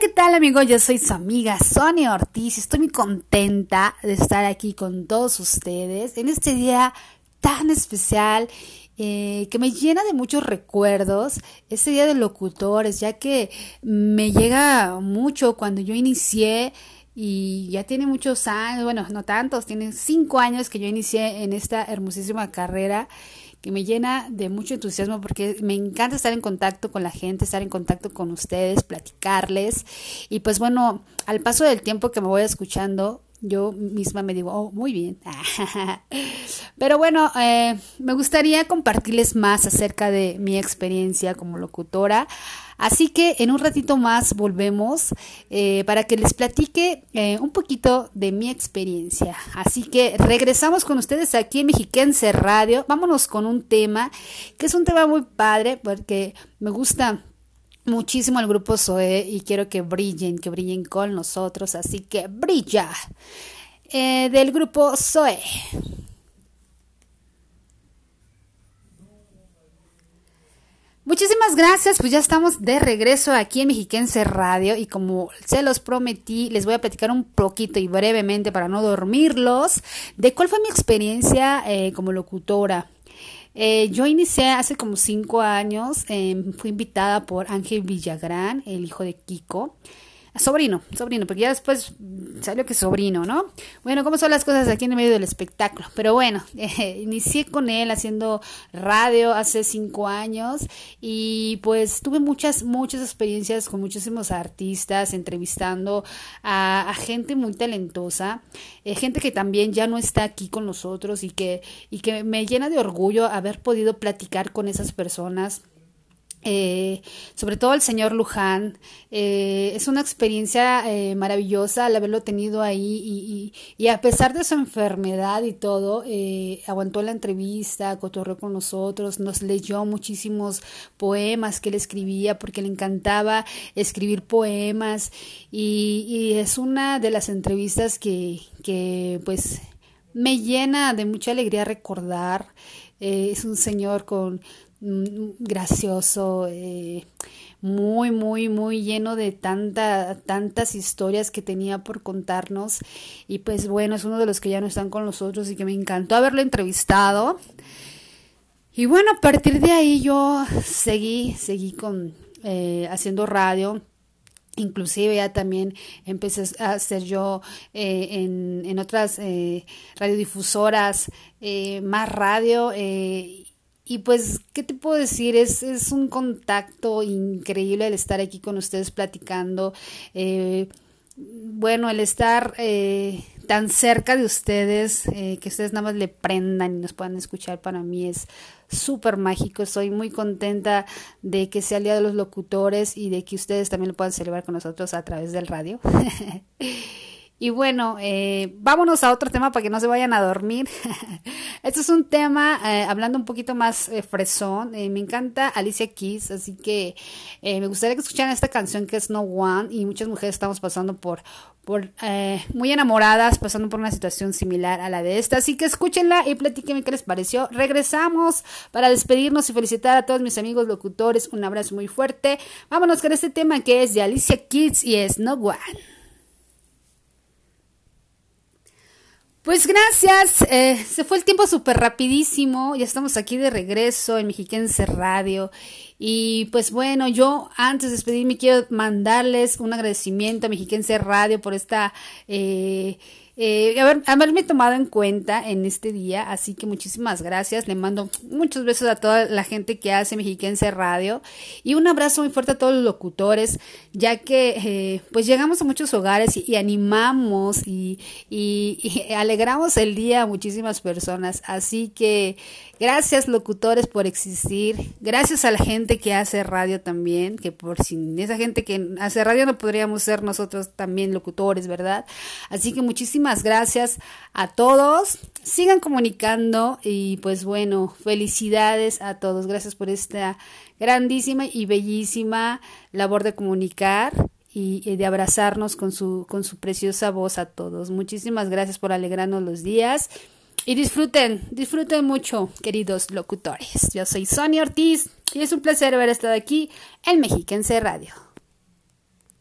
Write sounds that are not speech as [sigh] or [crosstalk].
¿qué tal amigos? Yo soy su amiga Sonia Ortiz y estoy muy contenta de estar aquí con todos ustedes en este día tan especial eh, que me llena de muchos recuerdos, este día de locutores, ya que me llega mucho cuando yo inicié y ya tiene muchos años, bueno, no tantos, tiene cinco años que yo inicié en esta hermosísima carrera que me llena de mucho entusiasmo porque me encanta estar en contacto con la gente, estar en contacto con ustedes, platicarles. Y pues bueno, al paso del tiempo que me voy escuchando, yo misma me digo, oh, muy bien. [laughs] Pero bueno, eh, me gustaría compartirles más acerca de mi experiencia como locutora. Así que en un ratito más volvemos eh, para que les platique eh, un poquito de mi experiencia. Así que regresamos con ustedes aquí en Mexiquense Radio. Vámonos con un tema que es un tema muy padre porque me gusta muchísimo el grupo Zoe y quiero que brillen, que brillen con nosotros. Así que brilla eh, del grupo Zoe. Muchísimas gracias, pues ya estamos de regreso aquí en Mexiquense Radio y como se los prometí, les voy a platicar un poquito y brevemente para no dormirlos de cuál fue mi experiencia eh, como locutora. Eh, yo inicié hace como cinco años, em, fui invitada por Ángel Villagrán, el hijo de Kiko. Sobrino, sobrino, porque ya después salió que sobrino, ¿no? Bueno, ¿cómo son las cosas aquí en el medio del espectáculo? Pero bueno, [laughs] eh, inicié con él haciendo radio hace cinco años y pues tuve muchas, muchas experiencias con muchísimos artistas, entrevistando a, gente muy talentosa, eh, gente que también ya no está aquí con nosotros y que, y que me llena de orgullo haber podido platicar con esas personas eh, sobre todo el señor Luján. Eh, es una experiencia eh, maravillosa al haberlo tenido ahí y, a pesar de su enfermedad y todo, aguantó la entrevista, cotorreó con nosotros, nos leyó muchísimos poemas que él escribía porque le encantaba escribir poemas y, es una de las entrevistas que, pues me llena de mucha alegría recordar. es un señor con gracioso, eh, muy, muy, muy lleno de tanta, tantas historias que tenía por contarnos. Y pues bueno, es uno de los que ya no están con nosotros y que me encantó haberlo entrevistado. Y bueno, a partir de ahí yo seguí, seguí con eh, haciendo radio. Inclusive ya también empecé a hacer yo eh, en, en, otras radiodifusoras más radio y pues, ¿qué te puedo decir? Es, es un contacto increíble el estar aquí con ustedes platicando. Eh, bueno, el estar eh, tan cerca de ustedes, eh, que ustedes nada más le prendan y nos puedan escuchar, para mí es súper mágico. Estoy muy contenta de que sea el Día de los Locutores y de que ustedes también lo puedan celebrar con nosotros a través del radio. [laughs] Y bueno, eh, vámonos a otro tema para que no se vayan a dormir. [laughs] este es un tema eh, hablando un poquito más eh, fresón. me encanta Alicia Keys, así que me gustaría que escucharan esta canción que es No One. Y muchas mujeres estamos pasando por, por muy enamoradas, pasando por una situación similar a la de esta. Así que escúchenla y platíquenme qué les pareció. Regresamos para despedirnos y felicitar a todos mis amigos locutores. Un abrazo muy fuerte. Vámonos con este tema que es de Alicia Keys y es No One. Pues gracias, eh, se fue el tiempo súper rapidísimo, ya estamos aquí de regreso en Mexiquense Radio. Y pues bueno, yo antes de despedirme quiero mandarles un agradecimiento a Mexiquense Radio por esta... Eh, eh, haberme tomado en cuenta en este día. Así que muchísimas gracias. Le mando muchos besos a toda la gente que hace Mexiquense Radio y un abrazo muy fuerte a todos los locutores, ya que eh, pues llegamos a muchos hogares y, animamos y, y, alegramos el día a muchísimas personas. Así que gracias locutores por existir. Gracias a la gente que hace radio también, que por sin esa gente que hace radio no podríamos ser nosotros también locutores, ¿verdad? Así que gracias a todos. Sigan comunicando y pues bueno, felicidades a todos. Gracias por esta grandísima y bellísima labor de comunicar y, de abrazarnos con su, con su preciosa voz a todos. Muchísimas gracias por alegrarnos los días. Y disfruten, disfruten mucho, queridos locutores. Yo soy Sonia Ortiz y es un placer haber estado aquí en Mexiquense Radio.